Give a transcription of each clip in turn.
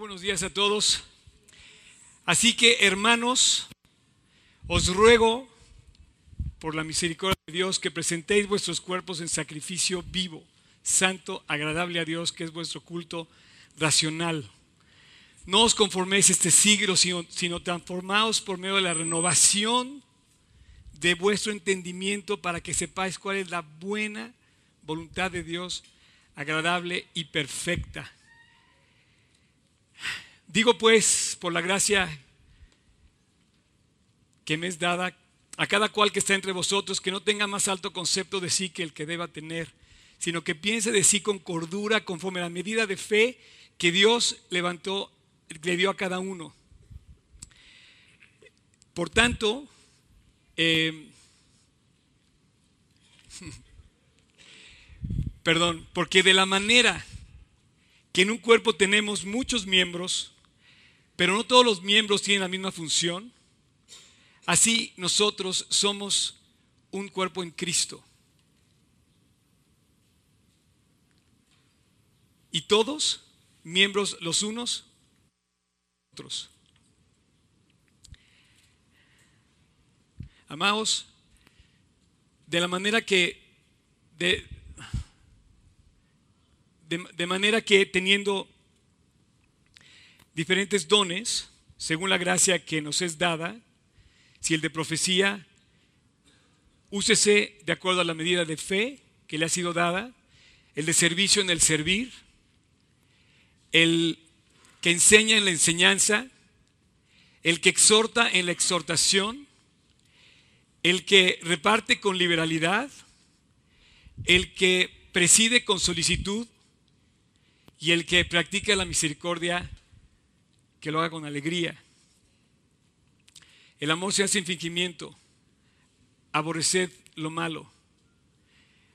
buenos días a todos. Así que, hermanos, os ruego, por la misericordia de Dios, que presentéis vuestros cuerpos en sacrificio vivo, santo, agradable a Dios, que es vuestro culto racional. No os conforméis este siglo, sino, transformaos por medio de la renovación de vuestro entendimiento para que sepáis cuál es la buena voluntad de Dios, agradable y perfecta. Digo pues, por la gracia que me es dada, a cada cual que está entre vosotros, que no tenga más alto concepto de sí que el que deba tener, sino que piense de sí con cordura, conforme a la medida de fe que Dios levantó, le dio a cada uno. Por tanto, eh, perdón, porque de la manera que en un cuerpo tenemos muchos miembros, pero no todos los miembros tienen la misma función. Así nosotros somos un cuerpo en Cristo. Y todos miembros los unos otros. Amados, de la manera que de, de, manera que teniendo diferentes dones, según la gracia que nos es dada. Si el de profecía, úsese de acuerdo a la medida de fe que le ha sido dada. El de servicio en el servir. El que enseña en la enseñanza. El que exhorta en la exhortación. El que reparte con liberalidad. El que preside con solicitud. Y el que practica la misericordia que lo haga con alegría. El amor se hace sin fingimiento. Aborreced lo malo.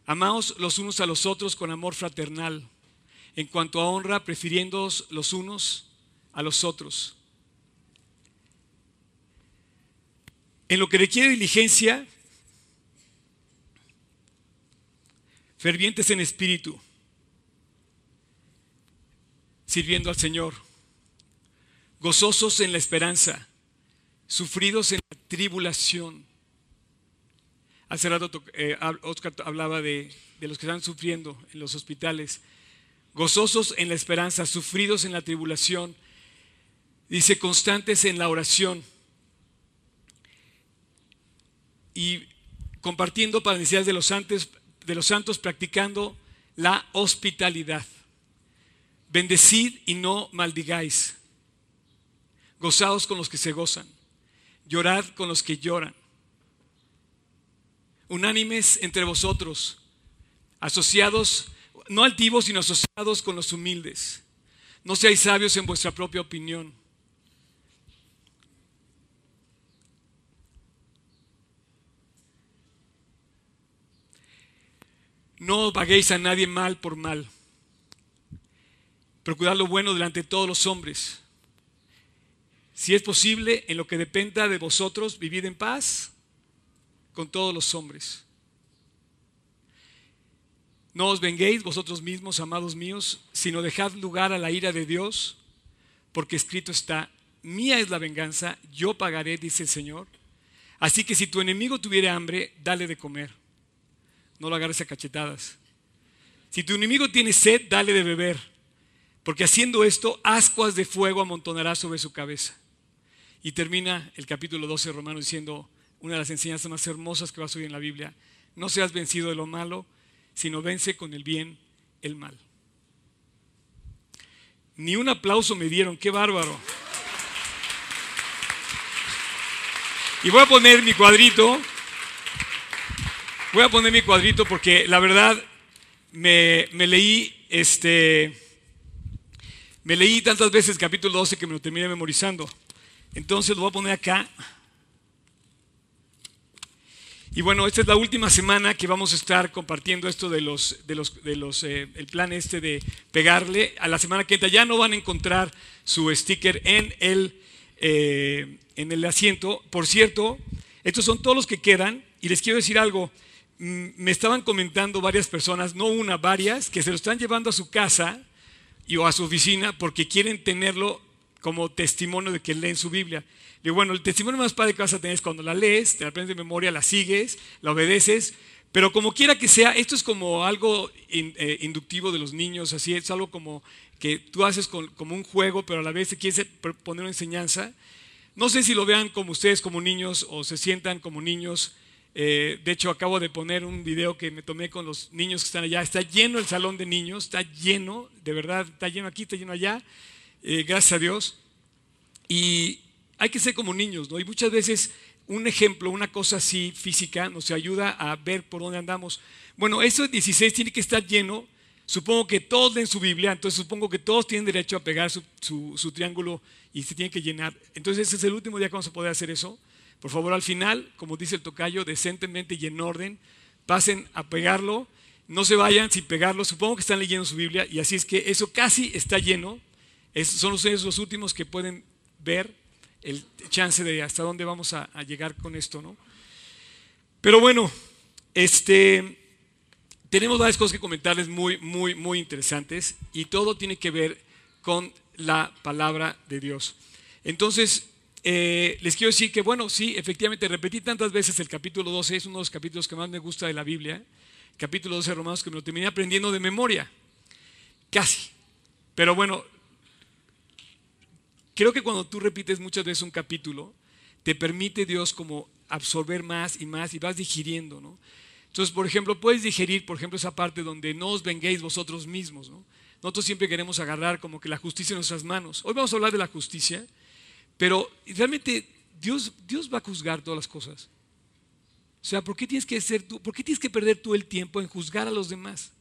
Amaos los unos a los otros con amor fraternal. En cuanto a honra, prefiriéndoos los unos a los otros. En lo que requiere diligencia, fervientes en espíritu, sirviendo al Señor gozosos en la esperanza, sufridos en la tribulación. Hace rato eh, Oscar hablaba de, los que están sufriendo en los hospitales, gozosos en la esperanza, sufridos en la tribulación. Dice, constantes en la oración y compartiendo para necesidades de los santos, de los santos practicando la hospitalidad. Bendecid y no maldigáis. Gozaos con los que se gozan. Llorad con los que lloran. Unánimes entre vosotros, asociados, no altivos, sino asociados con los humildes. No seáis sabios en vuestra propia opinión. No paguéis a nadie mal por mal. Procurad lo bueno delante de todos los hombres. Si es posible, en lo que dependa de vosotros, vivid en paz con todos los hombres. No os venguéis vosotros mismos, amados míos, sino dejad lugar a la ira de Dios, porque escrito está, mía es la venganza, yo pagaré, dice el Señor. Así que si tu enemigo tuviera hambre, dale de comer. No lo agarres a cachetadas. Si tu enemigo tiene sed, dale de beber, porque haciendo esto, ascuas de fuego amontonará sobre su cabeza. Y termina el capítulo 12 de Romanos diciendo una de las enseñanzas más hermosas que vas a oír en la Biblia. No seas vencido de lo malo, sino vence con el bien el mal. Ni un aplauso me dieron, qué bárbaro. Y voy a poner mi cuadrito. Voy a poner mi cuadrito porque la verdad me leí este me leí tantas veces capítulo 12 que me lo terminé memorizando. Entonces lo voy a poner acá. Y bueno, esta es la última semana que vamos a estar compartiendo esto de los, de los, de los, eh, el plan este de pegarle. A la semana que entra ya no van a encontrar su sticker en el, eh, en el asiento. Por cierto, estos son todos los que quedan. Y les quiero decir algo. Mm, me estaban comentando varias personas, no una, varias, que se lo están llevando a su casa y, o a su oficina porque quieren tenerlo como testimonio de que leen su Biblia. Digo, bueno, el testimonio más padre que vas a tener es cuando la lees, te la aprendes de memoria, la sigues, la obedeces, pero como quiera que sea, esto es como algo eh, inductivo de los niños, así es algo como que tú haces como un juego, pero a la vez te quieres poner una enseñanza. No sé si lo vean como ustedes como niños o se sientan como niños. Eh, de hecho, acabo de poner un video que me tomé con los niños que están allá. Está lleno el salón de niños, está lleno, de verdad, está lleno aquí, está lleno allá. Eh, gracias a Dios. Y hay que ser como niños, ¿no? Y muchas veces un ejemplo, una cosa así física, nos ayuda a ver por dónde andamos. Bueno, eso 16 tiene que estar lleno. Supongo que todos leen su Biblia, entonces supongo que todos tienen derecho a pegar su, su triángulo y se tiene que llenar. Entonces ese es el último día que vamos a poder hacer eso. Por favor, al final, como dice el tocayo, decentemente y en orden, pasen a pegarlo. No se vayan sin pegarlo. Supongo que están leyendo su Biblia y así es que eso casi está lleno son ustedes los últimos que pueden ver el chance de hasta dónde vamos a, llegar con esto, ¿no? Pero bueno, este, tenemos varias cosas que comentarles muy, muy, muy interesantes y todo tiene que ver con la palabra de Dios. Entonces, eh, les quiero decir que, bueno, sí, efectivamente, repetí tantas veces el capítulo 12, es uno de los capítulos que más me gusta de la Biblia, capítulo 12 de Romanos, que me lo terminé aprendiendo de memoria, casi. Pero bueno, Creo que cuando tú repites muchas veces un capítulo, te permite Dios como absorber más y más y vas digiriendo, ¿no? Entonces, por ejemplo, puedes digerir, por ejemplo, esa parte donde no os venguéis vosotros mismos, ¿no? Nosotros siempre queremos agarrar como que la justicia en nuestras manos. Hoy vamos a hablar de la justicia, pero realmente Dios, Dios va a juzgar todas las cosas. O sea, ¿por qué tienes que ser tú, por qué tienes que perder tú el tiempo en juzgar a los demás?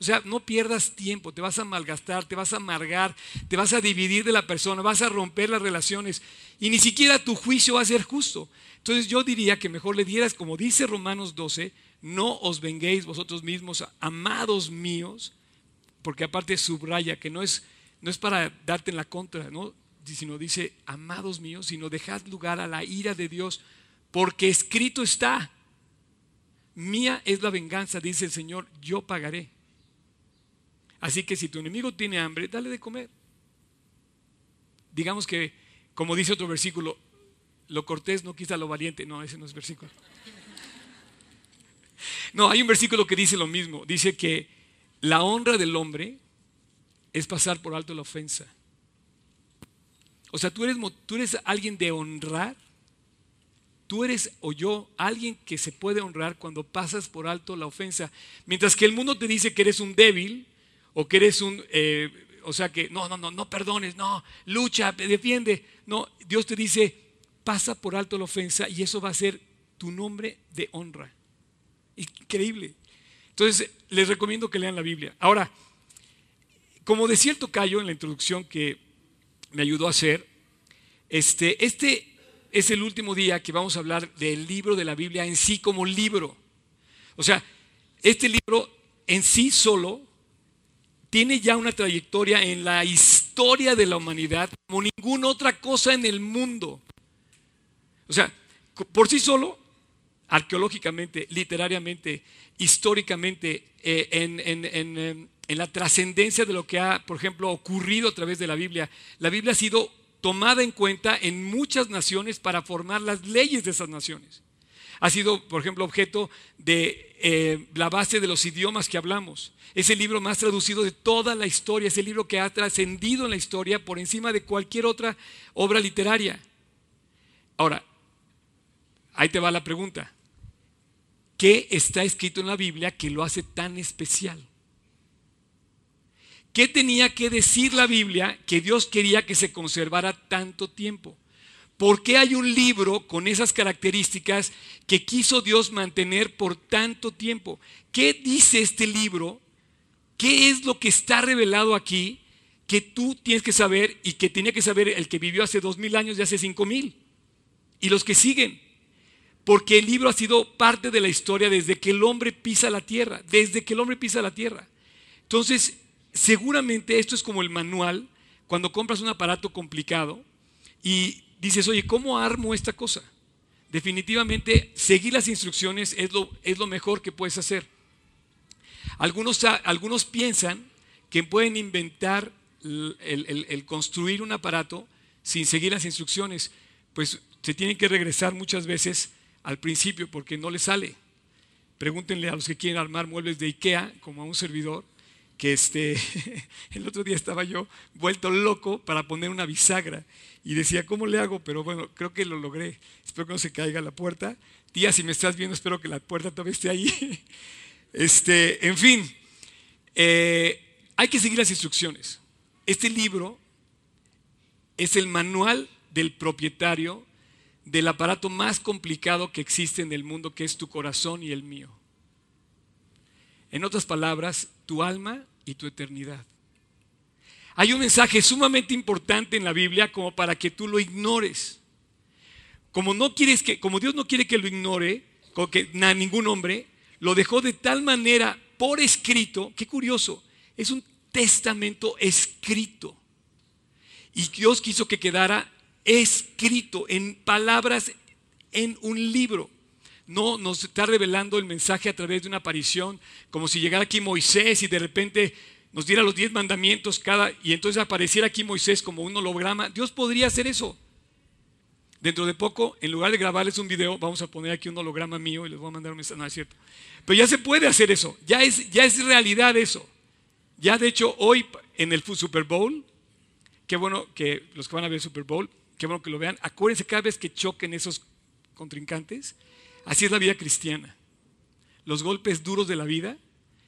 O sea, no pierdas tiempo, te vas a malgastar, te vas a amargar, te vas a dividir de la persona, vas a romper las relaciones y ni siquiera tu juicio va a ser justo. Entonces yo diría que mejor le dieras, como dice Romanos 12, no os venguéis vosotros mismos, amados míos, porque aparte subraya que no es, no es para darte en la contra, ¿no? Sino dice, amados míos, sino dejad lugar a la ira de Dios, porque escrito está, mía es la venganza, dice el Señor, yo pagaré. Así que si tu enemigo tiene hambre, dale de comer. Digamos que, como dice otro versículo, lo cortés no quita lo valiente. No, ese no es versículo. No, hay un versículo que dice lo mismo. Dice que la honra del hombre es pasar por alto la ofensa. O sea, tú eres, tú eres alguien de honrar. Tú eres o yo alguien que se puede honrar cuando pasas por alto la ofensa. Mientras que el mundo te dice que eres un débil, o que eres un, eh, o sea que no, no, no, no perdones, no, lucha, defiende. No, Dios te dice, pasa por alto la ofensa y eso va a ser tu nombre de honra. Increíble. Entonces, les recomiendo que lean la Biblia. Ahora, como decía el tocayo en la introducción que me ayudó a hacer, este, este es el último día que vamos a hablar del libro de la Biblia en sí como libro. O sea, este libro en sí solo tiene ya una trayectoria en la historia de la humanidad como ninguna otra cosa en el mundo. O sea, por sí solo, arqueológicamente, literariamente, históricamente, eh, em, en, la trascendencia de lo que ha, por ejemplo, ocurrido a través de la Biblia, la Biblia ha sido tomada en cuenta en muchas naciones para formar las leyes de esas naciones. Ha sido, por ejemplo, objeto de eh, la base de los idiomas que hablamos. Es el libro más traducido de toda la historia, es el libro que ha trascendido en la historia por encima de cualquier otra obra literaria. Ahora, ahí te va la pregunta. ¿Qué está escrito en la Biblia que lo hace tan especial? ¿Qué tenía que decir la Biblia que Dios quería que se conservara tanto tiempo? ¿Por qué hay un libro con esas características que quiso Dios mantener por tanto tiempo? ¿Qué dice este libro ¿Qué es lo que está revelado aquí que tú tienes que saber y que tenía que saber el que vivió hace dos mil años y hace cinco mil? Y los que siguen. Porque el libro ha sido parte de la historia desde que el hombre pisa la tierra, desde que el hombre pisa la tierra. Entonces, seguramente esto es como el manual cuando compras un aparato complicado y dices, oye, ¿cómo armo esta cosa? Definitivamente, seguir las instrucciones es lo, es lo mejor que puedes hacer. Algunos, algunos piensan que pueden inventar el, construir un aparato sin seguir las instrucciones, pues se tienen que regresar muchas veces al principio porque no le sale. Pregúntenle a los que quieren armar muebles de IKEA, como a un servidor, que este, el otro día estaba yo vuelto loco para poner una bisagra y decía, ¿cómo le hago? Pero bueno, creo que lo logré. Espero que no se caiga la puerta. Tía, si me estás viendo, espero que la puerta todavía esté ahí. Este, en fin, eh, hay que seguir las instrucciones. Este libro es el manual del propietario del aparato más complicado que existe en el mundo, que es tu corazón y el mío. En otras palabras, tu alma y tu eternidad. Hay un mensaje sumamente importante en la Biblia como para que tú lo ignores. Como no quieres que, como Dios no quiere que lo ignore, que ningún hombre, lo dejó de tal manera por escrito, qué curioso, es un testamento escrito. Y Dios quiso que quedara escrito en palabras en un libro. No nos está revelando el mensaje a través de una aparición, como si llegara aquí Moisés y de repente nos diera los diez mandamientos cada, y entonces apareciera aquí Moisés como un holograma. Dios podría hacer eso. Dentro de poco, en lugar de grabarles un video, vamos a poner aquí un holograma mío y les voy a mandar un mensaje. No es cierto. Pero ya se puede hacer eso. Ya es, ya es realidad eso. Ya de hecho, hoy en el Super Bowl, qué bueno que los que van a ver el Super Bowl, qué bueno que lo vean. Acuérdense cada vez que choquen esos contrincantes. Así es la vida cristiana. Los golpes duros de la vida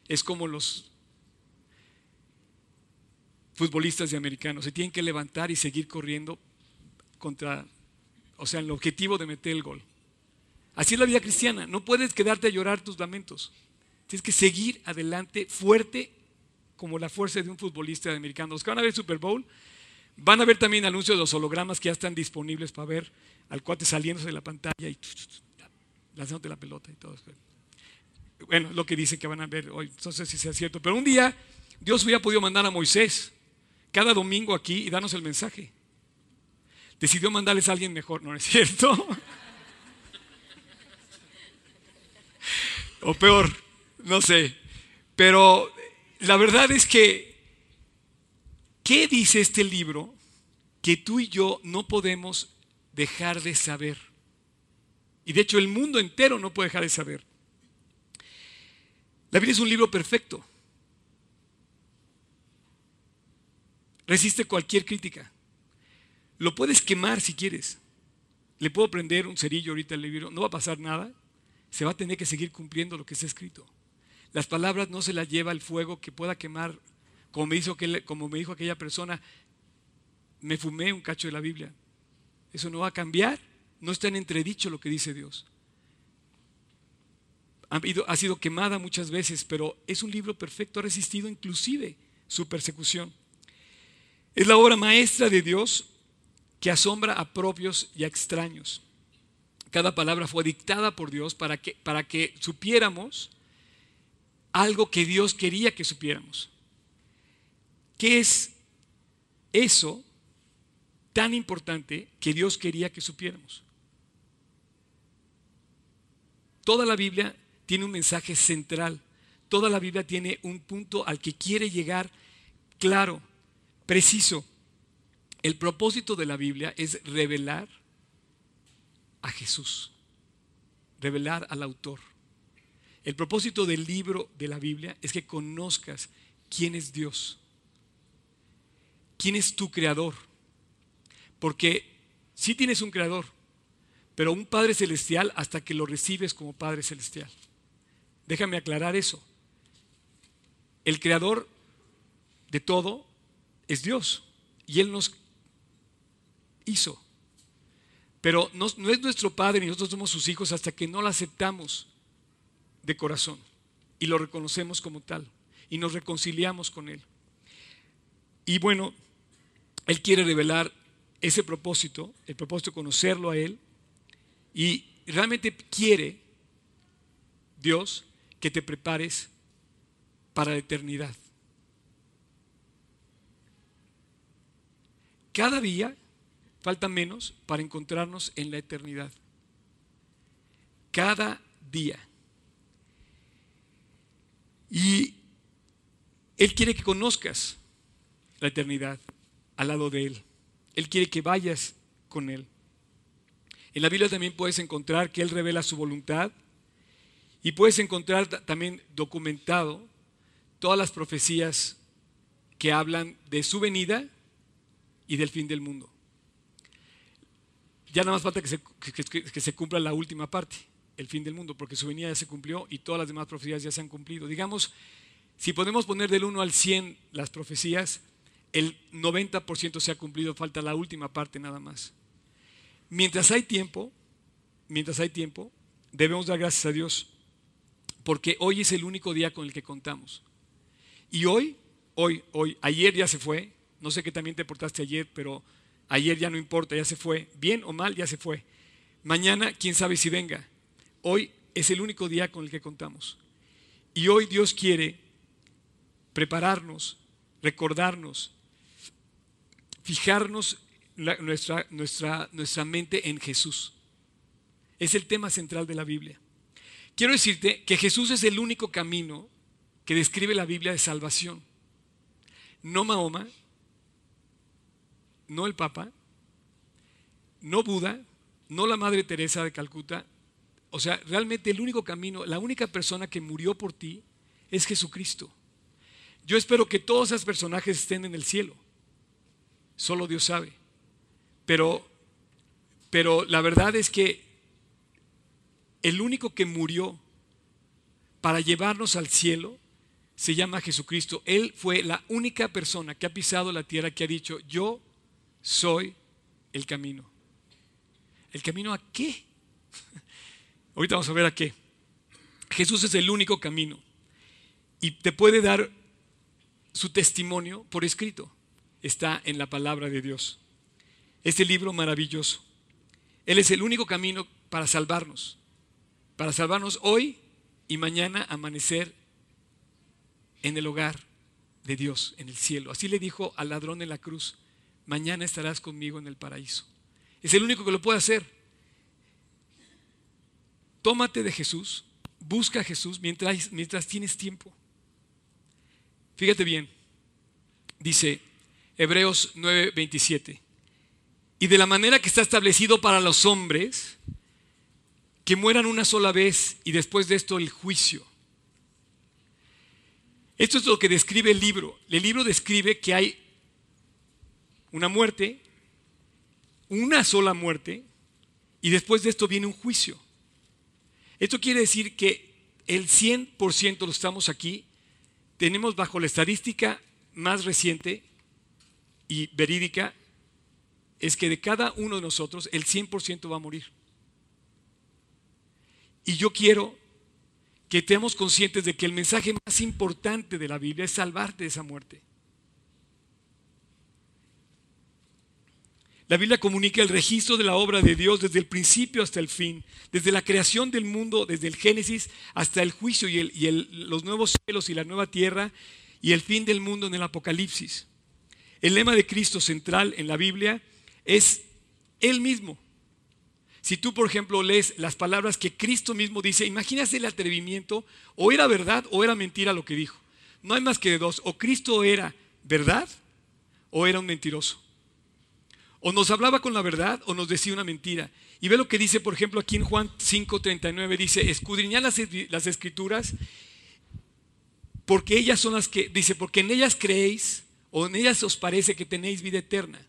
es como los futbolistas de americanos. Se tienen que levantar y seguir corriendo contra, o sea, el objetivo de meter el gol. Así es la vida cristiana. No puedes quedarte a llorar tus lamentos. Tienes que seguir adelante fuerte como la fuerza de un futbolista de americano. Los que van a ver Super Bowl van a ver también anuncios de los hologramas que ya están disponibles para ver al cuate saliéndose de la pantalla y lanzándote la pelota y todo. Bueno, lo que dicen que van a ver hoy. No sé si sea cierto. Pero un día Dios hubiera podido mandar a Moisés cada domingo aquí y darnos el mensaje. Decidió mandarles a alguien mejor, ¿no es cierto? o peor, no sé. Pero la verdad es que, ¿qué dice este libro que tú y yo no podemos dejar de saber? Y de hecho el mundo entero no puede dejar de saber. La Biblia es un libro perfecto. Resiste cualquier crítica. Lo puedes quemar si quieres. Le puedo prender un cerillo ahorita al libro, no va a pasar nada. Se va a tener que seguir cumpliendo lo que está escrito. Las palabras no se las lleva el fuego que pueda quemar. Como me, hizo como me dijo aquella persona, me fumé un cacho de la Biblia. Eso no va a cambiar. No está en entredicho lo que dice Dios. Ha sido quemada muchas veces, pero es un libro perfecto. Ha resistido inclusive su persecución. Es la obra maestra de Dios que asombra a propios y a extraños. Cada palabra fue dictada por Dios para que, para que supiéramos algo que Dios quería que supiéramos. ¿Qué es eso tan importante que Dios quería que supiéramos? Toda la Biblia tiene un mensaje central. Toda la Biblia tiene un punto al que quiere llegar claro preciso. El propósito de la Biblia es revelar a Jesús, revelar al autor. El propósito del libro de la Biblia es que conozcas quién es Dios, quién es tu creador. Porque sí tienes un creador, pero un Padre Celestial hasta que lo recibes como Padre Celestial. Déjame aclarar eso. El creador de todo es Dios y Él nos hizo. Pero no, es nuestro Padre ni nosotros somos sus hijos hasta que no lo aceptamos de corazón y lo reconocemos como tal y nos reconciliamos con Él. Y bueno, Él quiere revelar ese propósito, el propósito de conocerlo a Él y realmente quiere Dios que te prepares para la eternidad. Cada día falta menos para encontrarnos en la eternidad. Cada día. Y Él quiere que conozcas la eternidad al lado de Él. Él quiere que vayas con Él. En la Biblia también puedes encontrar que Él revela su voluntad y puedes encontrar también documentado todas las profecías que hablan de su venida y del fin del mundo. Ya nada más falta que se, que se cumpla la última parte, el fin del mundo, porque su venida ya se cumplió y todas las demás profecías ya se han cumplido. Digamos, si podemos poner del 1 al 100 las profecías, el 90% se ha cumplido, falta la última parte nada más. Mientras hay tiempo, mientras hay tiempo, debemos dar gracias a Dios, porque hoy es el único día con el que contamos. Y hoy, hoy, hoy, ayer ya se fue, no sé qué también te portaste ayer, pero ayer ya no importa, ya se fue, bien o mal, ya se fue. Mañana, quién sabe si venga. Hoy es el único día con el que contamos. Y hoy Dios quiere prepararnos, recordarnos, fijarnos nuestra, nuestra, nuestra mente en Jesús. Es el tema central de la Biblia. Quiero decirte que Jesús es el único camino que describe la Biblia de salvación. No Mahoma, no el Papa, no Buda, no la Madre Teresa de Calcuta. O sea, realmente el único camino, la única persona que murió por ti es Jesucristo. Yo espero que todos esos personajes estén en el cielo. Solo Dios sabe. Pero, pero la verdad es que el único que murió para llevarnos al cielo se llama Jesucristo. Él fue la única persona que ha pisado la tierra que ha dicho, yo soy el camino. ¿El camino a qué? Ahorita vamos a ver a qué. Jesús es el único camino y te puede dar su testimonio por escrito. Está en la palabra de Dios. Este libro maravilloso. Él es el único camino para salvarnos. Para salvarnos hoy y mañana amanecer en el hogar de Dios, en el cielo. Así le dijo al ladrón en la cruz, mañana estarás conmigo en el paraíso. Es el único que lo puede hacer. Tómate de Jesús, busca a Jesús mientras, mientras tienes tiempo. Fíjate bien, dice Hebreos 9:27, y de la manera que está establecido para los hombres, que mueran una sola vez y después de esto el juicio. Esto es lo que describe el libro. El libro describe que hay una muerte, una sola muerte, y después de esto viene un juicio. Esto quiere decir que el 100% lo estamos aquí tenemos bajo la estadística más reciente y verídica, es que de cada uno de nosotros el 100% va a morir. Y yo quiero que estemos conscientes de que el mensaje más importante de la Biblia es salvarte de esa muerte. La Biblia comunica el registro de la obra de Dios desde el principio hasta el fin, desde la creación del mundo, desde el Génesis hasta el juicio y, los nuevos cielos y la nueva tierra y el fin del mundo en el Apocalipsis. El lema de Cristo central en la Biblia es Él mismo. Si tú, por ejemplo, lees las palabras que Cristo mismo dice, imagínate el atrevimiento, o era verdad o era mentira lo que dijo. No hay más que de dos, o Cristo era verdad o era un mentiroso. O nos hablaba con la verdad o nos decía una mentira. Y ve lo que dice, por ejemplo, aquí en Juan 5:39, dice, escudriñad las, las escrituras porque ellas son las que, dice, porque en ellas creéis o en ellas os parece que tenéis vida eterna.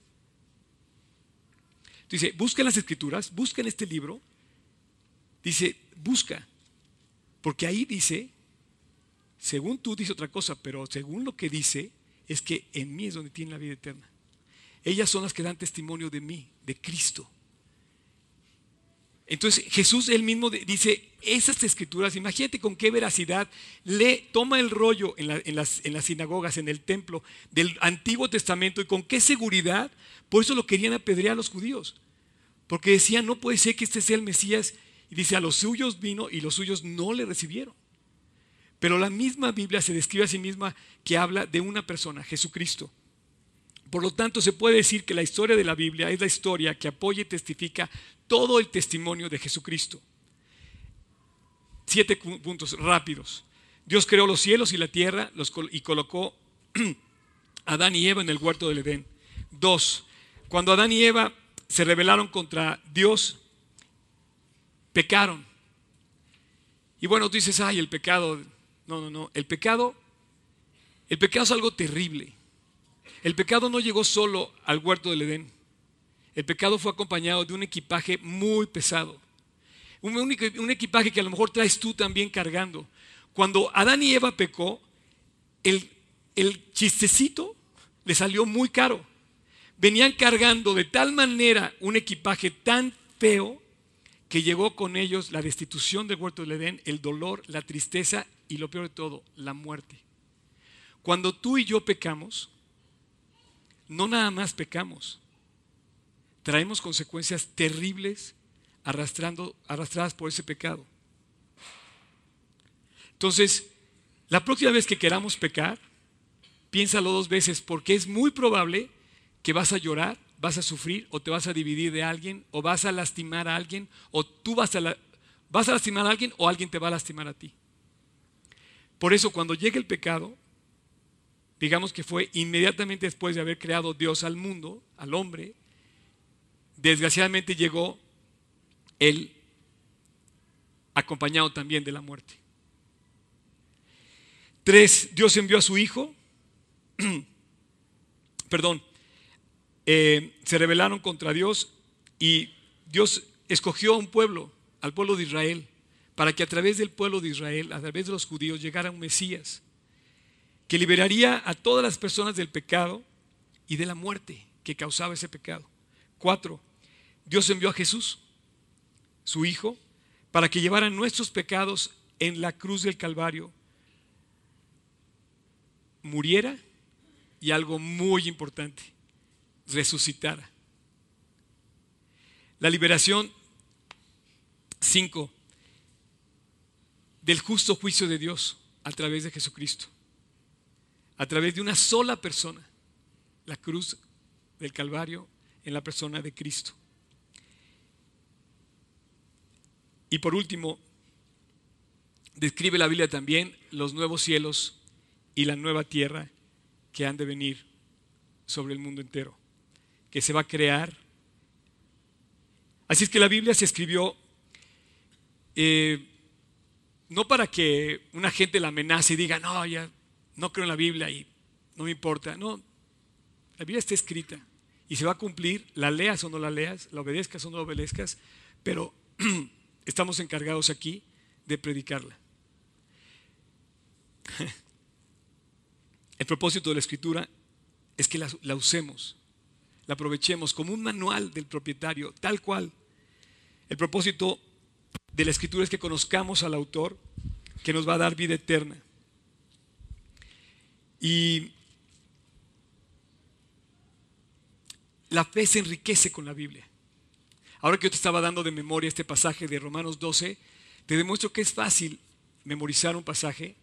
Dice, busquen las escrituras, busquen este libro. Dice, busca, porque ahí dice, según tú dice otra cosa, pero según lo que dice, es que en mí es donde tiene la vida eterna. Ellas son las que dan testimonio de mí, de Cristo. Entonces Jesús él mismo dice, esas escrituras, imagínate con qué veracidad le toma el rollo en, las, en, las, sinagogas, en el templo del Antiguo Testamento y con qué seguridad, por eso lo querían apedrear a los judíos, porque decían, no puede ser que este sea el Mesías, y dice, a los suyos vino y los suyos no le recibieron. Pero la misma Biblia se describe a sí misma que habla de una persona, Jesucristo. Por lo tanto, se puede decir que la historia de la Biblia es la historia que apoya y testifica todo el testimonio de Jesucristo. Siete puntos rápidos. Dios creó los cielos y la tierra y colocó Adán y Eva en el huerto del Edén. Dos, cuando Adán y Eva se rebelaron contra Dios, pecaron. Y bueno, tú dices, ay, el pecado. No, no, no. El pecado, el pecado es algo terrible. El pecado no llegó solo al huerto del Edén. El pecado fue acompañado de un equipaje muy pesado. Un, equipaje que a lo mejor traes tú también cargando. Cuando Adán y Eva pecó, el, el chistecito le salió muy caro. Venían cargando de tal manera un equipaje tan feo que llegó con ellos la destitución del huerto del Edén, el dolor, la tristeza y lo peor de todo, la muerte. Cuando tú y yo pecamos, no nada más pecamos, traemos consecuencias terribles arrastrando, arrastradas por ese pecado. Entonces, la próxima vez que queramos pecar, piénsalo dos veces porque es muy probable que vas a llorar, vas a sufrir o te vas a dividir de alguien o vas a lastimar a alguien o tú vas a, vas a lastimar a alguien o alguien te va a lastimar a ti. Por eso cuando llegue el pecado, digamos que fue inmediatamente después de haber creado Dios al mundo, al hombre, desgraciadamente llegó él acompañado también de la muerte. Tres, Dios envió a su Hijo, perdón, eh, se rebelaron contra Dios y Dios escogió a un pueblo, al pueblo de Israel, para que a través del pueblo de Israel, a través de los judíos, llegara un Mesías que liberaría a todas las personas del pecado y de la muerte que causaba ese pecado. Cuatro, Dios envió a Jesús, su Hijo, para que llevara nuestros pecados en la cruz del Calvario, muriera y algo muy importante, resucitara. La liberación, cinco, del justo juicio de Dios a través de Jesucristo, a través de una sola persona, la cruz del Calvario en la persona de Cristo. Y por último, describe la Biblia también los nuevos cielos y la nueva tierra que han de venir sobre el mundo entero, que se va a crear. Así es que la Biblia se escribió eh, no para que una gente la amenace y diga, no, ya no creo en la Biblia y no me importa. No, la Biblia está escrita y se va a cumplir, la leas o no la leas, la obedezcas o no la obedezcas, pero estamos encargados aquí de predicarla. El propósito de la escritura es que la, usemos, la aprovechemos como un manual del propietario, tal cual. El propósito de la escritura es que conozcamos al autor que nos va a dar vida eterna. Y la fe se enriquece con la Biblia. Ahora que yo te estaba dando de memoria este pasaje de Romanos 12, te demuestro que es fácil memorizar un pasaje,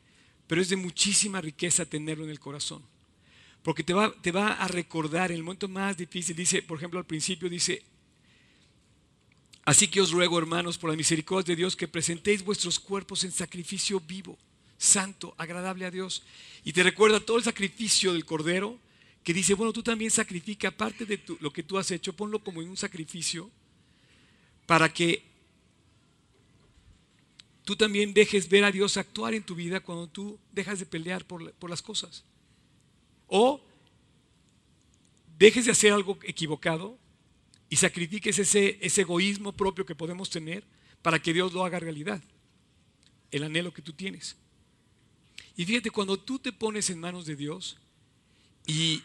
pero es de muchísima riqueza tenerlo en el corazón. Porque te va, te va a recordar el momento más difícil. Dice, por ejemplo, al principio dice, así que os ruego, hermanos, por la misericordia de Dios, que presentéis vuestros cuerpos en sacrificio vivo, santo, agradable a Dios. Y te recuerda todo el sacrificio del Cordero, que dice, bueno, tú también sacrifica parte de lo que tú has hecho, ponlo como en un sacrificio para que tú también dejes ver a Dios actuar en tu vida cuando tú dejas de pelear por, las cosas. O dejes de hacer algo equivocado y sacrifiques ese, ese egoísmo propio que podemos tener para que Dios lo haga realidad, el anhelo que tú tienes. Y fíjate, cuando tú te pones en manos de Dios y,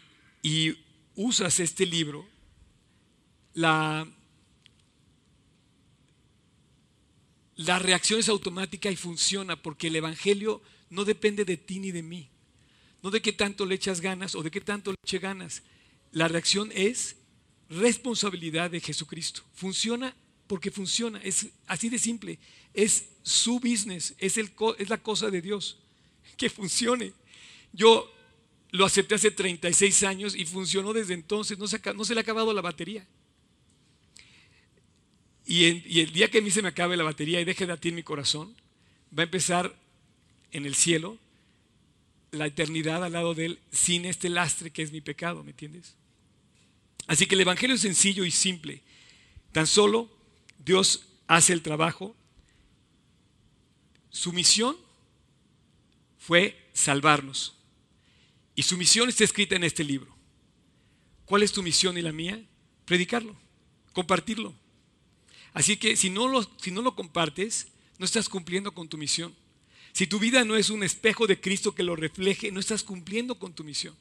usas este libro, la reacción es automática y funciona porque el Evangelio no depende de ti ni de mí. No de qué tanto le echas ganas o de qué tanto le eche ganas. La reacción es responsabilidad de Jesucristo. Funciona porque funciona. Es así de simple. Es su business. Es, el, es la cosa de Dios. Que funcione. Yo lo acepté hace 36 años y funcionó desde entonces. No se, le ha acabado la batería. Y, el día que a mí se me acabe la batería y deje de latir mi corazón, va a empezar en el cielo la eternidad al lado de Él sin este lastre que es mi pecado, ¿me entiendes? Así que el Evangelio es sencillo y simple. Tan solo Dios hace el trabajo. Su misión fue salvarnos. Y su misión está escrita en este libro. ¿Cuál es tu misión y la mía? Predicarlo, compartirlo. Así que si no lo, si no lo compartes, no estás cumpliendo con tu misión. Si tu vida no es un espejo de Cristo que lo refleje, no estás cumpliendo con tu misión.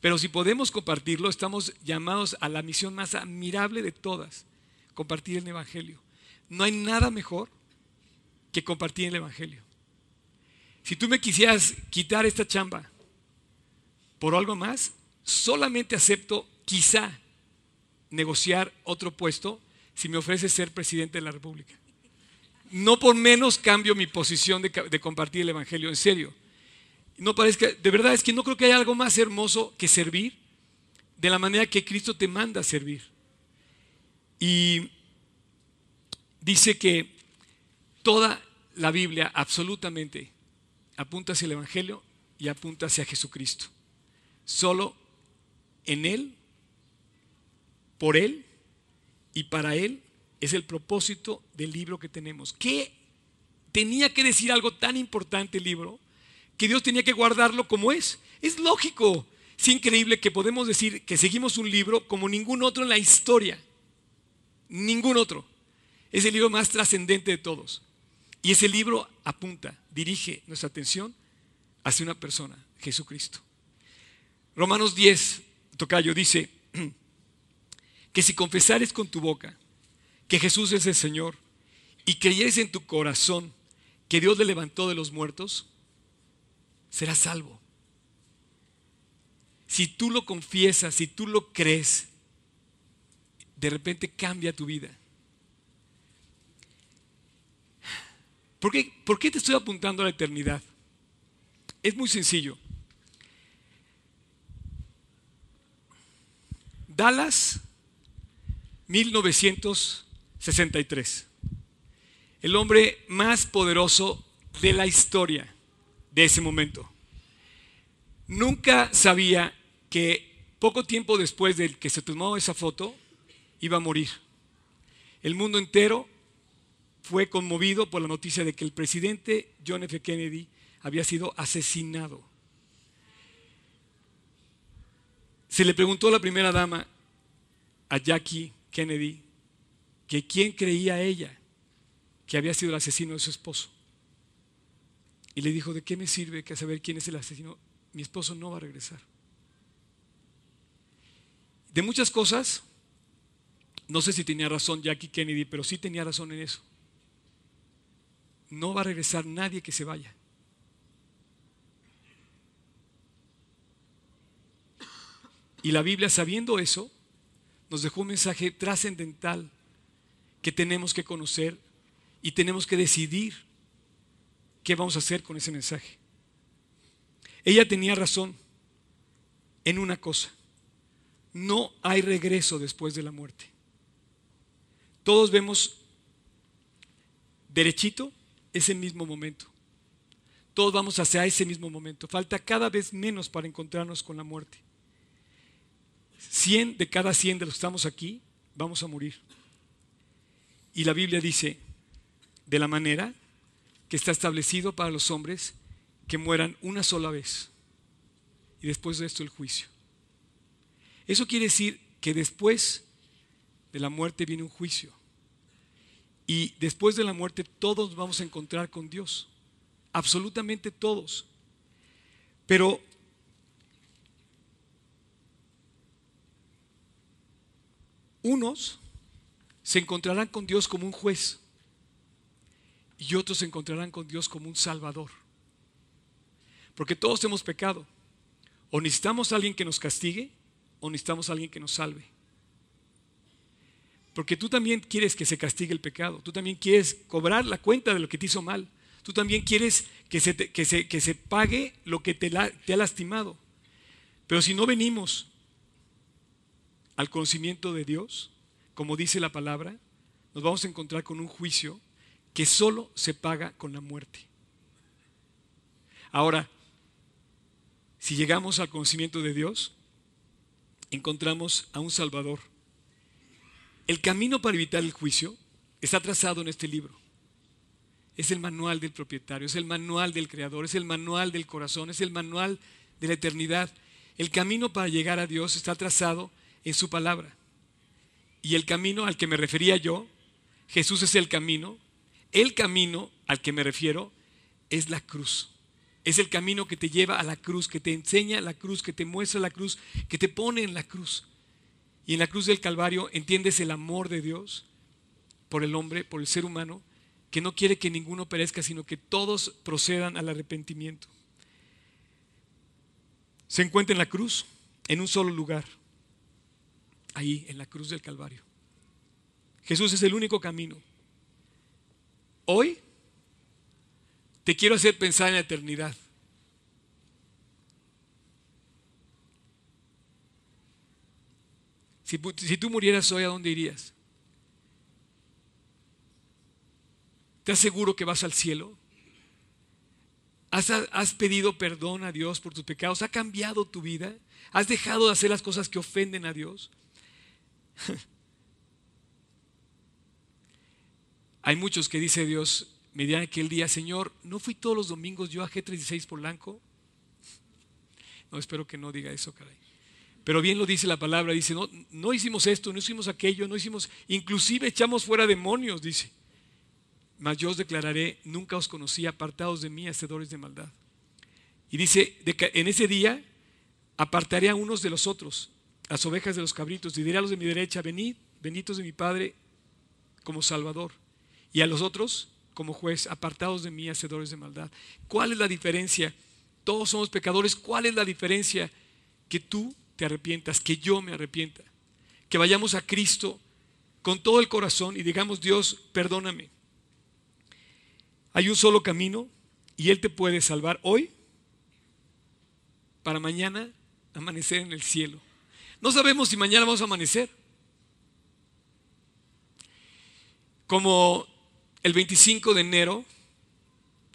Pero si podemos compartirlo, estamos llamados a la misión más admirable de todas, compartir el Evangelio. No hay nada mejor que compartir el Evangelio. Si tú me quisieras quitar esta chamba por algo más, solamente acepto quizá negociar otro puesto si me ofrece ser presidente de la República. No por menos cambio mi posición de, compartir el Evangelio, en serio. No parezca, de verdad es que no creo que haya algo más hermoso que servir de la manera que Cristo te manda a servir. Y dice que toda la Biblia absolutamente apunta hacia el Evangelio y apunta hacia Jesucristo. Solo en Él, por Él y para Él es el propósito del libro que tenemos. ¿Qué tenía que decir algo tan importante el libro que Dios tenía que guardarlo como es? Es lógico. Es increíble que podemos decir que seguimos un libro como ningún otro en la historia. Ningún otro. Es el libro más trascendente de todos. Y ese libro apunta, dirige nuestra atención hacia una persona, Jesucristo. Romanos 10, Tocayo, dice que si confesares con tu boca que Jesús es el Señor y creyeres en tu corazón que Dios le levantó de los muertos, serás salvo. Si tú lo confiesas, si tú lo crees, de repente cambia tu vida. ¿Por qué, ¿Por qué te estoy apuntando a la eternidad? Es muy sencillo. Dallas, 1963. El hombre más poderoso de la historia de ese momento. Nunca sabía que poco tiempo después de que se tomó esa foto, iba a morir. El mundo entero fue conmovido por la noticia de que el presidente John F. Kennedy había sido asesinado. Se le preguntó a la primera dama, a Jackie Kennedy, que quién creía ella que había sido el asesino de su esposo. Y le dijo, ¿de qué me sirve que saber quién es el asesino? Mi esposo no va a regresar. De muchas cosas, no sé si tenía razón Jackie Kennedy, pero sí tenía razón en eso no va a regresar nadie que se vaya. Y la Biblia, sabiendo eso, nos dejó un mensaje trascendental que tenemos que conocer y tenemos que decidir qué vamos a hacer con ese mensaje. Ella tenía razón en una cosa. No hay regreso después de la muerte. Todos vemos derechito ese mismo momento. Todos vamos hacia ese mismo momento. Falta cada vez menos para encontrarnos con la muerte. 100 de cada 100 de los que estamos aquí vamos a morir. Y la Biblia dice, de la manera que está establecido para los hombres que mueran una sola vez. Y después de esto el juicio. Eso quiere decir que después de la muerte viene un juicio. Y después de la muerte todos vamos a encontrar con Dios. Absolutamente todos. Pero unos se encontrarán con Dios como un juez y otros se encontrarán con Dios como un salvador. Porque todos hemos pecado. O necesitamos a alguien que nos castigue o necesitamos a alguien que nos salve. Porque tú también quieres que se castigue el pecado, tú también quieres cobrar la cuenta de lo que te hizo mal, tú también quieres que se, que se, pague lo que te ha lastimado. Pero si no venimos al conocimiento de Dios, como dice la palabra, nos vamos a encontrar con un juicio que solo se paga con la muerte. Ahora, si llegamos al conocimiento de Dios, encontramos a un Salvador. El camino para evitar el juicio está trazado en este libro. Es el manual del propietario, es el manual del creador, es el manual del corazón, es el manual de la eternidad. El camino para llegar a Dios está trazado en su palabra. Y el camino al que me refería yo, Jesús es el camino, el camino al que me refiero es la cruz. Es el camino que te lleva a la cruz, que te enseña la cruz, que te muestra la cruz, que te pone en la cruz. Y en la cruz del Calvario entiendes el amor de Dios por el hombre, por el ser humano, que no quiere que ninguno perezca, sino que todos procedan al arrepentimiento. Se encuentra en la cruz, en un solo lugar, ahí, en la cruz del Calvario. Jesús es el único camino. Hoy te quiero hacer pensar en la eternidad. Si, tú murieras hoy, ¿a dónde irías? ¿Te aseguro que vas al cielo? ¿Has, ¿Has, pedido perdón a Dios por tus pecados? ¿Ha cambiado tu vida? ¿Has dejado de hacer las cosas que ofenden a Dios? Hay muchos que dice Dios, me dirán aquel día, Señor, ¿no fui todos los domingos yo a G36 Polanco? No, espero que no diga eso, caray. Pero bien lo dice la palabra, dice, no, hicimos esto, no hicimos aquello, no hicimos, inclusive echamos fuera demonios, dice. Mas yo os declararé, nunca os conocí, apartados de mí, hacedores de maldad. Y dice, en ese día apartaré a unos de los otros, las ovejas de los cabritos, y diré a los de mi derecha, venid, benditos de mi Padre, como Salvador. Y a los otros, como juez, apartados de mí, hacedores de maldad. ¿Cuál es la diferencia? Todos somos pecadores. ¿Cuál es la diferencia? Que tú te arrepientas, que yo me arrepienta. Que vayamos a Cristo con todo el corazón y digamos, Dios, perdóname. Hay un solo camino y Él te puede salvar hoy para mañana amanecer en el cielo. No sabemos si mañana vamos a amanecer. Como el 25 de enero,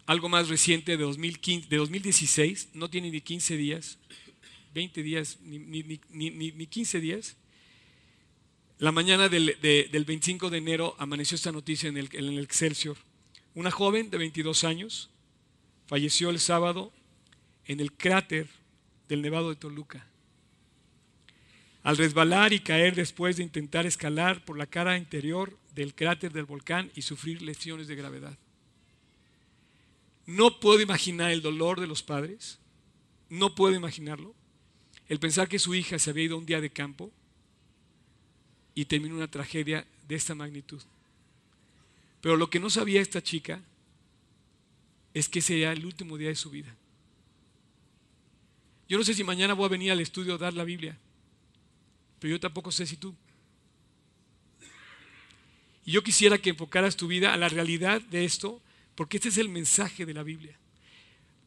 algo más reciente de, 2015, de 2016, no tiene ni 15 días, 20 días, ni, 15 días. La mañana del, 25 de enero amaneció esta noticia en el, en el Excelsior. Una joven de 22 años falleció el sábado en el cráter del Nevado de Toluca. Al resbalar y caer después de intentar escalar por la cara interior del cráter del volcán y sufrir lesiones de gravedad. No puedo imaginar el dolor de los padres, no puedo imaginarlo. El pensar que su hija se había ido un día de campo y terminó una tragedia de esta magnitud. Pero lo que no sabía esta chica es que sería el último día de su vida. Yo no sé si mañana voy a venir al estudio a dar la Biblia, pero yo tampoco sé si tú. Y yo quisiera que enfocaras tu vida a la realidad de esto, porque este es el mensaje de la Biblia.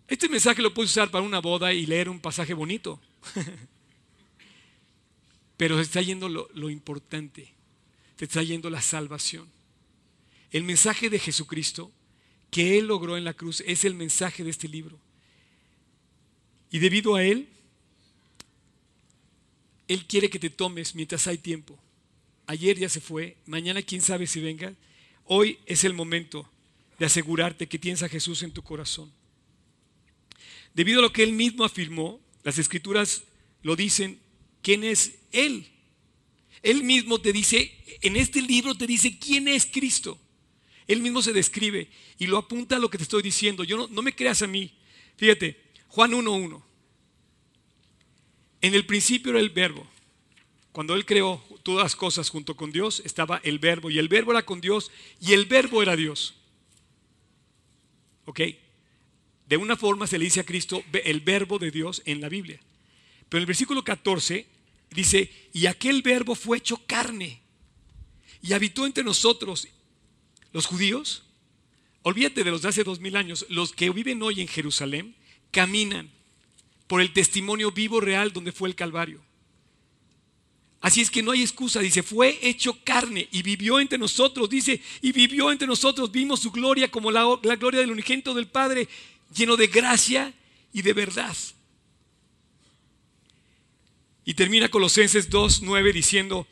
Este mensaje lo puedes usar para una boda y leer un pasaje bonito. Pero se está yendo lo, lo importante, se está yendo la salvación. El mensaje de Jesucristo que Él logró en la cruz es el mensaje de este libro. Y debido a Él, Él quiere que te tomes mientras hay tiempo ayer ya se fue, mañana quién sabe si venga. Hoy es el momento de asegurarte que tienes a Jesús en tu corazón. Debido a lo que Él mismo afirmó, las escrituras lo dicen, ¿quién es Él? Él mismo te dice, en este libro te dice quién es Cristo. Él mismo se describe y lo apunta a lo que te estoy diciendo. Yo no, no me creas a mí. Fíjate, Juan 1.1. En el principio era el verbo cuando Él creó todas las cosas junto con Dios, estaba el verbo, y el verbo era con Dios, y el verbo era Dios. ¿Ok? De una forma se le dice a Cristo el verbo de Dios en la Biblia. Pero en el versículo 14 dice, y aquel verbo fue hecho carne y habitó entre nosotros, los judíos. Olvídate de los de hace dos mil años, los que viven hoy en Jerusalén caminan por el testimonio vivo real donde fue el Calvario. Así es que no hay excusa, dice, fue hecho carne y vivió entre nosotros, dice, y vivió entre nosotros, vimos su gloria como la, gloria del unigénito del Padre, lleno de gracia y de verdad. Y termina Colosenses 2, 9 diciendo,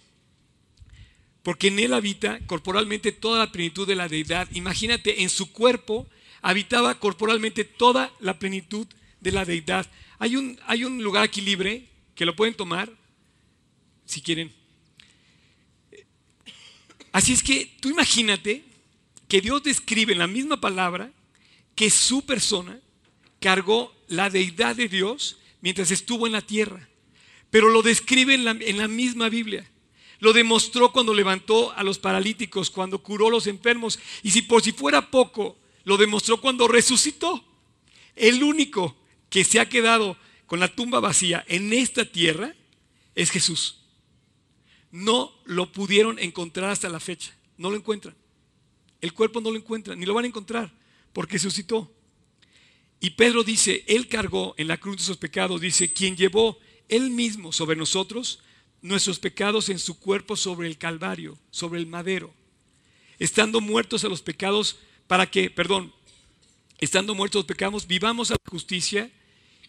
porque en él habita corporalmente toda la plenitud de la deidad. Imagínate, en su cuerpo habitaba corporalmente toda la plenitud de la deidad. Hay un, hay un lugar aquí libre que lo pueden tomar, si quieren. Así es que tú imagínate que Dios describe en la misma palabra que su persona cargó la deidad de Dios mientras estuvo en la tierra. Pero lo describe en la, en la misma Biblia. Lo demostró cuando levantó a los paralíticos, cuando curó a los enfermos. Y si por si fuera poco, lo demostró cuando resucitó. El único que se ha quedado con la tumba vacía en esta tierra es Jesús. No lo pudieron encontrar hasta la fecha. No lo encuentran. El cuerpo no lo encuentra, ni lo van a encontrar, porque resucitó. Y Pedro dice, Él cargó en la cruz de sus pecados, dice, quien llevó Él mismo sobre nosotros nuestros pecados en su cuerpo sobre el Calvario, sobre el madero, estando muertos a los pecados para que, perdón, estando muertos los pecados, vivamos a la justicia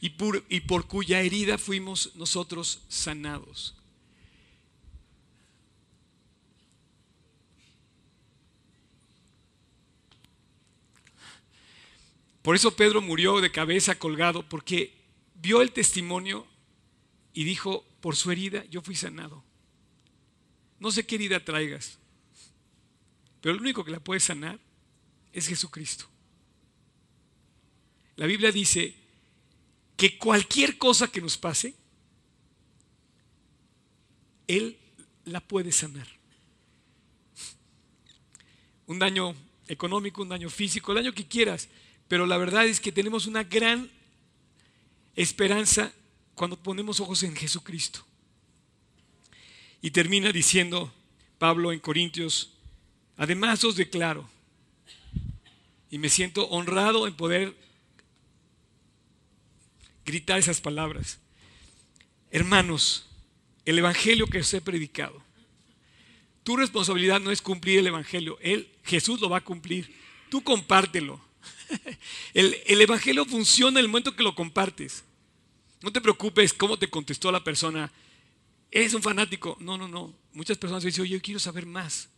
y por, cuya herida fuimos nosotros sanados. Por eso Pedro murió de cabeza colgado, porque vio el testimonio y dijo, por su herida yo fui sanado. No sé qué herida traigas, pero el único que la puede sanar es Jesucristo. La Biblia dice que cualquier cosa que nos pase, Él la puede sanar. Un daño económico, un daño físico, el daño que quieras, pero la verdad es que tenemos una gran esperanza cuando ponemos ojos en Jesucristo. Y termina diciendo Pablo en Corintios, además os declaro, y me siento honrado en poder gritar esas palabras, hermanos, el Evangelio que os he predicado, tu responsabilidad no es cumplir el Evangelio, Él, Jesús lo va a cumplir, tú compártelo el, Evangelio funciona en el momento que lo compartes. No te preocupes cómo te contestó la persona. ¿Eres un fanático? No, no, no. Muchas personas dicen, oye, yo quiero saber más.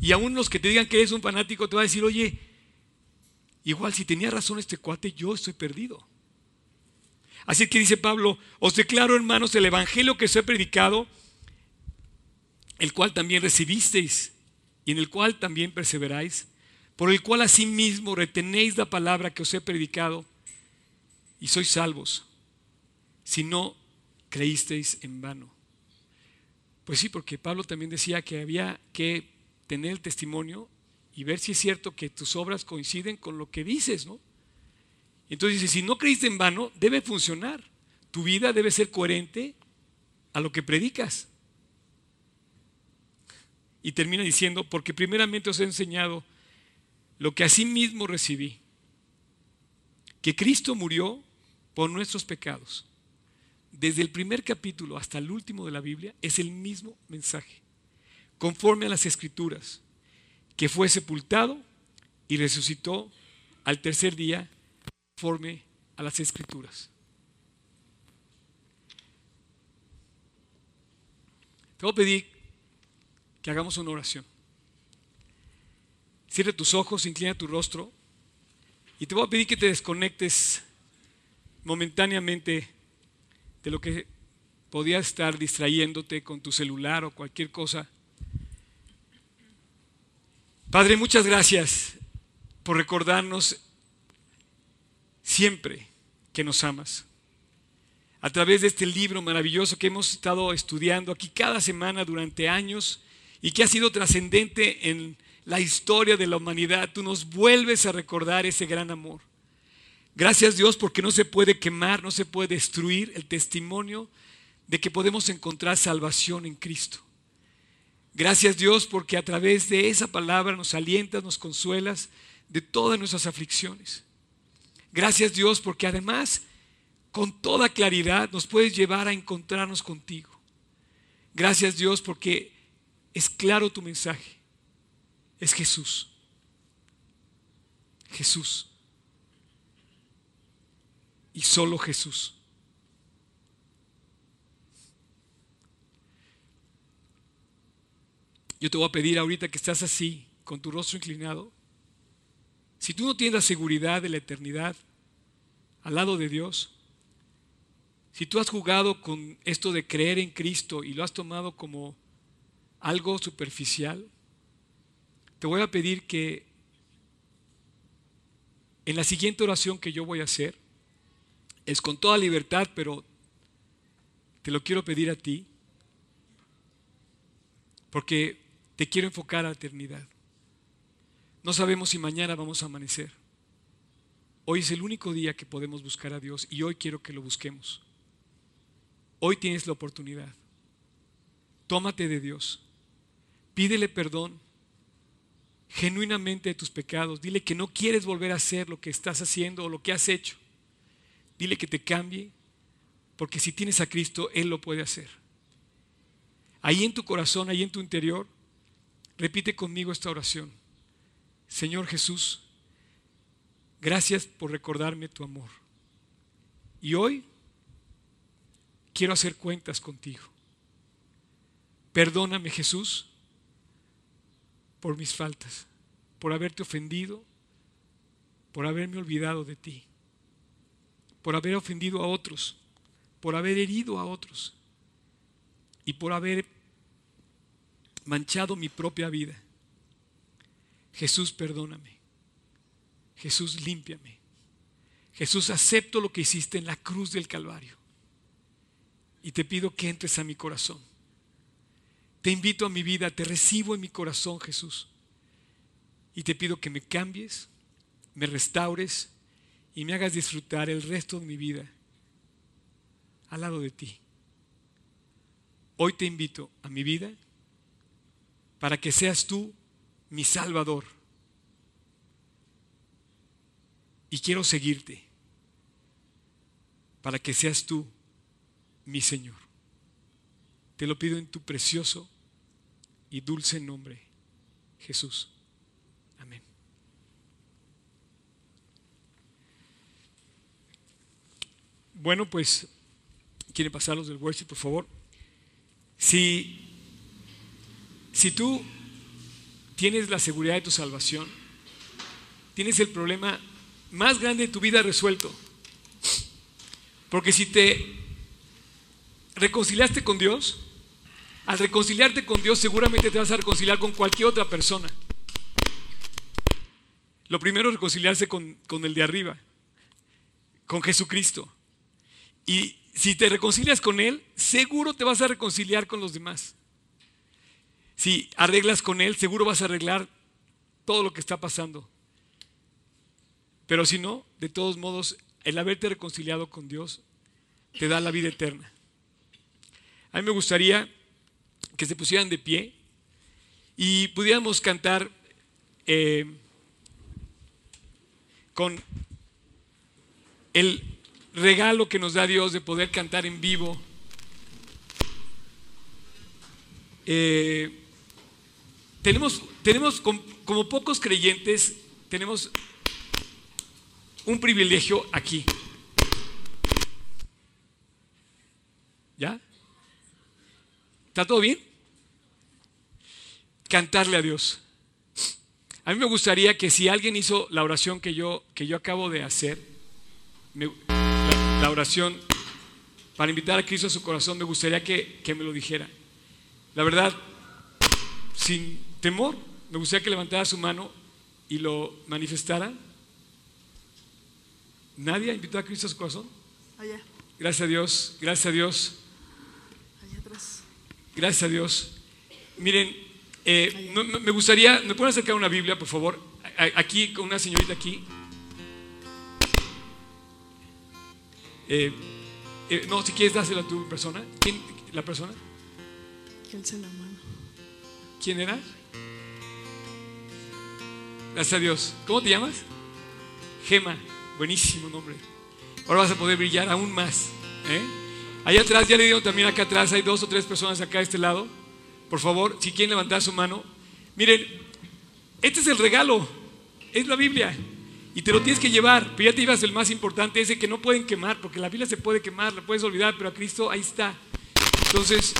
Y aún los que te digan que eres un fanático te va a decir, oye, igual si tenía razón este cuate, yo estoy perdido. Así que dice Pablo, os declaro hermanos el Evangelio que os he predicado, el cual también recibisteis y en el cual también perseveráis por el cual asimismo retenéis la palabra que os he predicado y sois salvos, si no creísteis en vano. Pues sí, porque Pablo también decía que había que tener el testimonio y ver si es cierto que tus obras coinciden con lo que dices, ¿no? Entonces dice, si no creíste en vano, debe funcionar. Tu vida debe ser coherente a lo que predicas. Y termina diciendo, porque primeramente os he enseñado lo que mismo recibí, que Cristo murió por nuestros pecados. Desde el primer capítulo hasta el último de la Biblia es el mismo mensaje, conforme a las escrituras, que fue sepultado y resucitó al tercer día, conforme a las escrituras. Te voy a pedir que hagamos una oración. Cierra tus ojos, inclina tu rostro y te voy a pedir que te desconectes momentáneamente de lo que podía estar distrayéndote con tu celular o cualquier cosa. Padre, muchas gracias por recordarnos siempre que nos amas. A través de este libro maravilloso que hemos estado estudiando aquí cada semana durante años y que ha sido trascendente en la historia de la humanidad, tú nos vuelves a recordar ese gran amor. Gracias Dios porque no se puede quemar, no se puede destruir el testimonio de que podemos encontrar salvación en Cristo. Gracias Dios porque a través de esa palabra nos alientas, nos consuelas de todas nuestras aflicciones. Gracias Dios porque además con toda claridad nos puedes llevar a encontrarnos contigo. Gracias Dios porque es claro tu mensaje. Es Jesús. Jesús. Y solo Jesús. Yo te voy a pedir ahorita que estás así, con tu rostro inclinado, si tú no tienes la seguridad de la eternidad al lado de Dios, si tú has jugado con esto de creer en Cristo y lo has tomado como algo superficial, te voy a pedir que en la siguiente oración que yo voy a hacer, es con toda libertad, pero te lo quiero pedir a ti, porque te quiero enfocar a la eternidad. No sabemos si mañana vamos a amanecer. Hoy es el único día que podemos buscar a Dios y hoy quiero que lo busquemos. Hoy tienes la oportunidad. Tómate de Dios. Pídele perdón genuinamente de tus pecados. Dile que no quieres volver a hacer lo que estás haciendo o lo que has hecho. Dile que te cambie, porque si tienes a Cristo, Él lo puede hacer. Ahí en tu corazón, ahí en tu interior, repite conmigo esta oración. Señor Jesús, gracias por recordarme tu amor. Y hoy quiero hacer cuentas contigo. Perdóname Jesús por mis faltas, por haberte ofendido, por haberme olvidado de ti, por haber ofendido a otros, por haber herido a otros y por haber manchado mi propia vida. Jesús, perdóname. Jesús, límpiame. Jesús, acepto lo que hiciste en la cruz del Calvario. Y te pido que entres a mi corazón. Te invito a mi vida, te recibo en mi corazón, Jesús. Y te pido que me cambies, me restaures y me hagas disfrutar el resto de mi vida al lado de ti. Hoy te invito a mi vida para que seas tú mi Salvador. Y quiero seguirte para que seas tú mi Señor. Te lo pido en tu precioso y dulce nombre, Jesús. Amén. Bueno, pues, ¿quieren pasarlos del worship, por favor? Si, si tú tienes la seguridad de tu salvación, tienes el problema más grande de tu vida resuelto. Porque si te reconciliaste con Dios, al reconciliarte con Dios seguramente te vas a reconciliar con cualquier otra persona. Lo primero es reconciliarse con, con el de arriba, con Jesucristo. Y si te reconcilias con Él, seguro te vas a reconciliar con los demás. Si arreglas con Él, seguro vas a arreglar todo lo que está pasando. Pero si no, de todos modos, el haberte reconciliado con Dios te da la vida eterna. A mí me gustaría que se pusieran de pie y pudiéramos cantar eh, con el regalo que nos da Dios de poder cantar en vivo. Eh, tenemos, tenemos como pocos creyentes, tenemos un privilegio aquí. ¿Ya? ¿Está todo bien? Cantarle a Dios. A mí me gustaría que si alguien hizo la oración que yo, que yo acabo de hacer, la, oración para invitar a Cristo a su corazón, me gustaría que, que me lo dijera. La verdad, sin temor, me gustaría que levantara su mano y lo manifestara. ¿Nadie ha invitado a Cristo a su corazón? Allá. Gracias a Dios, gracias a Dios. Allá atrás. Gracias a Dios. Miren, eh, me gustaría, ¿me pueden acercar una Biblia, por favor? Aquí, con una señorita aquí. Eh, eh, no, si quieres, dásela a tu persona. ¿Quién, la persona? ¿Quién se la mano? ¿Quién era? Gracias a Dios. ¿Cómo te llamas? Gema. Buenísimo nombre. Ahora vas a poder brillar aún más. ¿eh? Allá atrás, ya le digo también acá atrás, hay dos o tres personas acá a este lado. Por favor, si quieren levantar su mano. Miren, este es el regalo. Es la Biblia. Y te lo tienes que llevar. Pero ya te llevas el más importante, ese que no pueden quemar, porque la Biblia se puede quemar, la puedes olvidar, pero a Cristo ahí está. Entonces,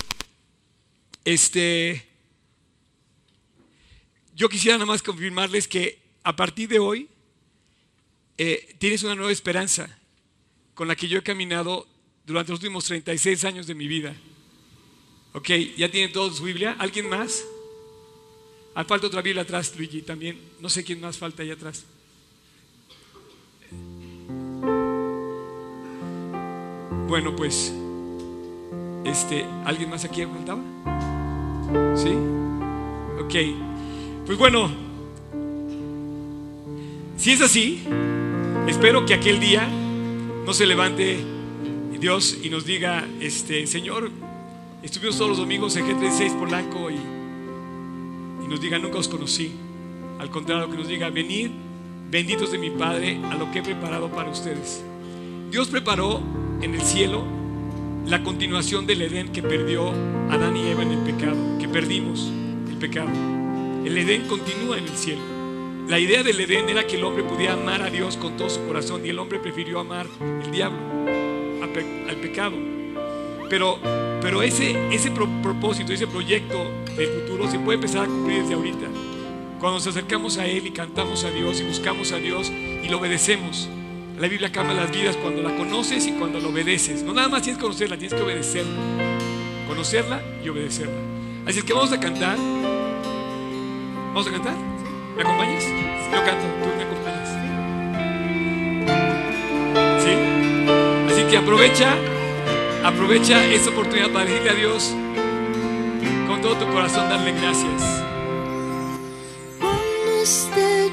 este, yo quisiera nada más confirmarles que a partir de hoy eh, tienes una nueva esperanza con la que yo he caminado durante los últimos 36 años de mi vida. Ok, ¿ya tienen todos su Biblia? ¿Alguien más? Ah, falta otra Biblia atrás, Luigi, también. No sé quién más falta allá atrás. Bueno, pues, este, ¿alguien más aquí faltaba? ¿Sí? Ok. Pues bueno, si es así, espero que aquel día no se levante Dios y nos diga, este, Señor, estuvimos todos los domingos en G36 Polanco y, y nos diga, nunca os conocí. Al contrario, que nos diga, venid, benditos de mi Padre, a lo que he preparado para ustedes. Dios preparó en el cielo la continuación del Edén que perdió Adán y Eva en el pecado, que perdimos el pecado. El Edén continúa en el cielo. La idea del Edén era que el hombre pudiera amar a Dios con todo su corazón y el hombre prefirió amar el diablo, al pecado. Pero, pero ese, ese propósito, ese proyecto del futuro se puede empezar a cumplir desde ahorita. Cuando nos acercamos a Él y cantamos a Dios y buscamos a Dios y lo obedecemos. La Biblia cambia las vidas cuando la conoces y cuando la obedeces. No nada más tienes que conocerla, tienes que obedecerla. Conocerla y obedecerla. Así es que vamos a cantar. ¿Vamos a cantar? ¿Me acompañas? Yo canto, tú me acompañas. ¿Sí? Así que aprovecha, aprovecha esta oportunidad para decirle a Dios con todo tu corazón, darle gracias.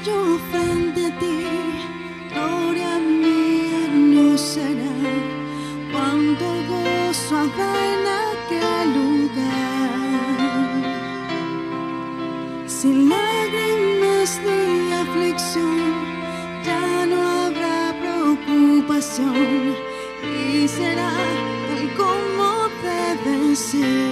Yo frente a ti, gloria mía no será. Cuando gozo habrá y será tal como debe ser.